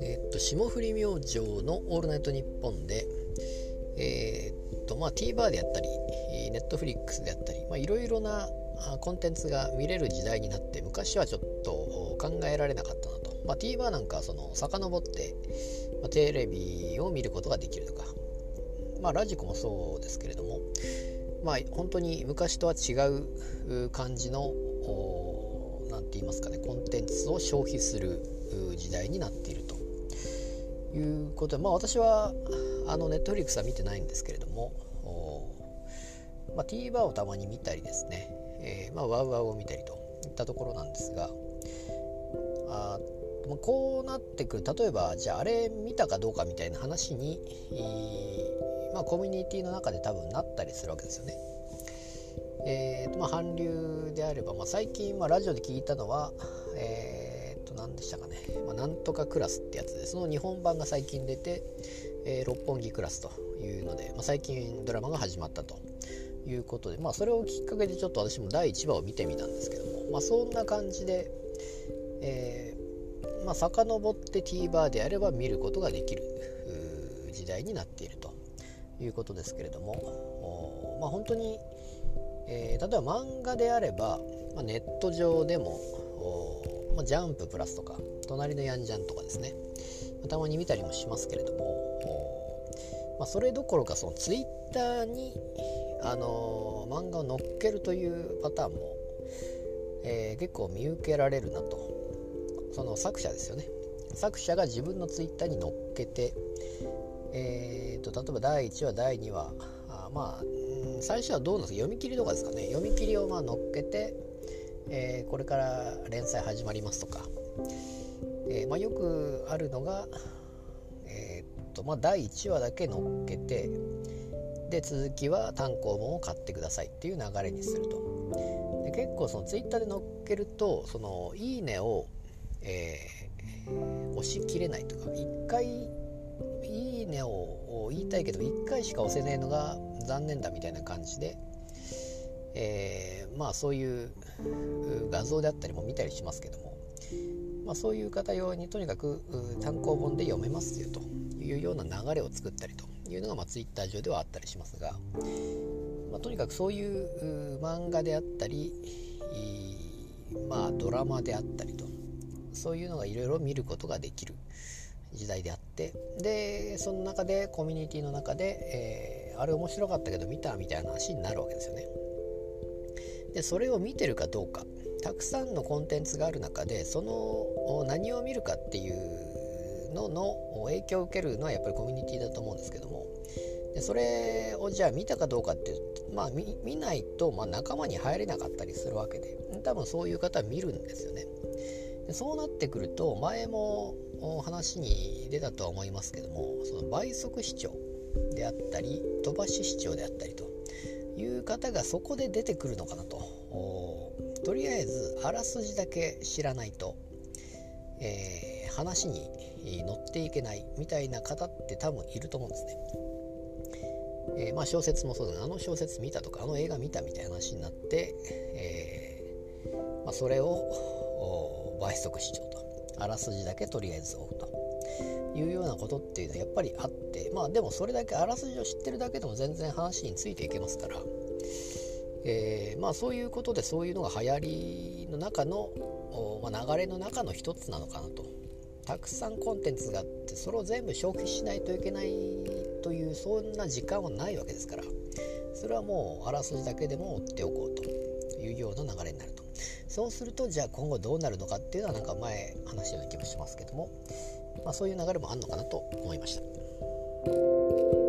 えっと霜降り明星の「オールナイトニッポンで」えー、っとまあ TVer であったり Netflix であったりいろいろなコンテンツが見れる時代になって昔はちょっと考えられなかったなと、まあ、TVer なんかはその遡って、まあ、テレビを見ることができるとか、まあ、ラジコもそうですけれども。まあ本当に昔とは違う感じの何て言いますかねコンテンツを消費する時代になっていると。いうことでまあ私はあのネットフリックスは見てないんですけれどもまあ、TVer をたまに見たりですね、えー、まあ、ワウワウを見たりといったところなんですがあまあ、こうなってくる例えばじゃああれ見たかどうかみたいな話に、まあ、コミュニティの中で多分なったりするわけですよね。えーとまあ、韓流であれば、まあ、最近、まあ、ラジオで聞いたのは、えー、と何でしたかね、まあ、なんとかクラスってやつでその日本版が最近出て、えー、六本木クラスというので、まあ、最近ドラマが始まったと。いうことで、まあ、それをきっかけでちょっと私も第1話を見てみたんですけども、まあ、そんな感じで、えー、まあ、遡って TVer であれば見ることができる時代になっていると。いうことですけれども、まあ、本当に、えー、例えば漫画であれば、まあ、ネット上でもまあ、ジャンププラスとか隣のヤンジャンとかですね。たまに見たりもしますけれども、まあ、それどころかそのツイッターにあのー、漫画を載っけるというパターンも、えー、結構見受けられるなと。その作者ですよね。作者が自分のツイッターに載っけて、えーと、例えば第1話第2話あまあ最初はどうなんですか？読み切りとかですかね？読み切りをまあ載っけて、えー、これから連載始まりますとか、えーまあ、よくあるのが、えーとまあ、第1話だけ載っけてで続きは単行本を買ってくださいっていう流れにすると。で結構そのツイッターで載っけるとそのいいねを、えー、押し切れないとか1回ねを言いたいけど1回しか押せねえのが残念だみたいな感じで、えー、まあそういう画像であったりも見たりしますけども、まあ、そういう方用にとにかく単行本で読めますよというような流れを作ったりというのが、まあ、ツイッター上ではあったりしますが、まあ、とにかくそういう漫画であったり、まあ、ドラマであったりとそういうのがいろいろ見ることができる時代であってでその中でコミュニティの中で、えー、あれ面白かったけど見たみたいな話になるわけですよね。でそれを見てるかどうか。たくさんのコンテンツがある中でその何を見るかっていうのの影響を受けるのはやっぱりコミュニティだと思うんですけども。でそれをじゃあ見たかどうかってまあ見ないと、まあ、仲間に入れなかったりするわけで。多分そういう方は見るんですよね。でそうなってくると前も話に出たとは思いますけどもその倍速視聴であったり飛ばし視聴であったりという方がそこで出てくるのかなととりあえずあらすじだけ知らないと、えー、話に乗っていけないみたいな方って多分いると思うんですね。えー、まあ小説もそうだねあの小説見たとかあの映画見たみたいな話になって、えー、まあ、それを倍速視聴と。あらすじだけとりあえず追うと。いうようなことっていうのはやっぱりあってまあでもそれだけあらすじを知ってるだけでも全然話についていけますから、えー、まあそういうことでそういうのが流行りの中の、まあ、流れの中の一つなのかなと。たくさんコンテンツがあってそれを全部消費しないといけないというそんな時間はないわけですから。それはもうあらすじだけでも追っておこうというような流れになると。そうするとじゃあ今後どうなるのかっていうのはなんか前話したような気もしますけども、まあ、そういう流れもあるのかなと思いました。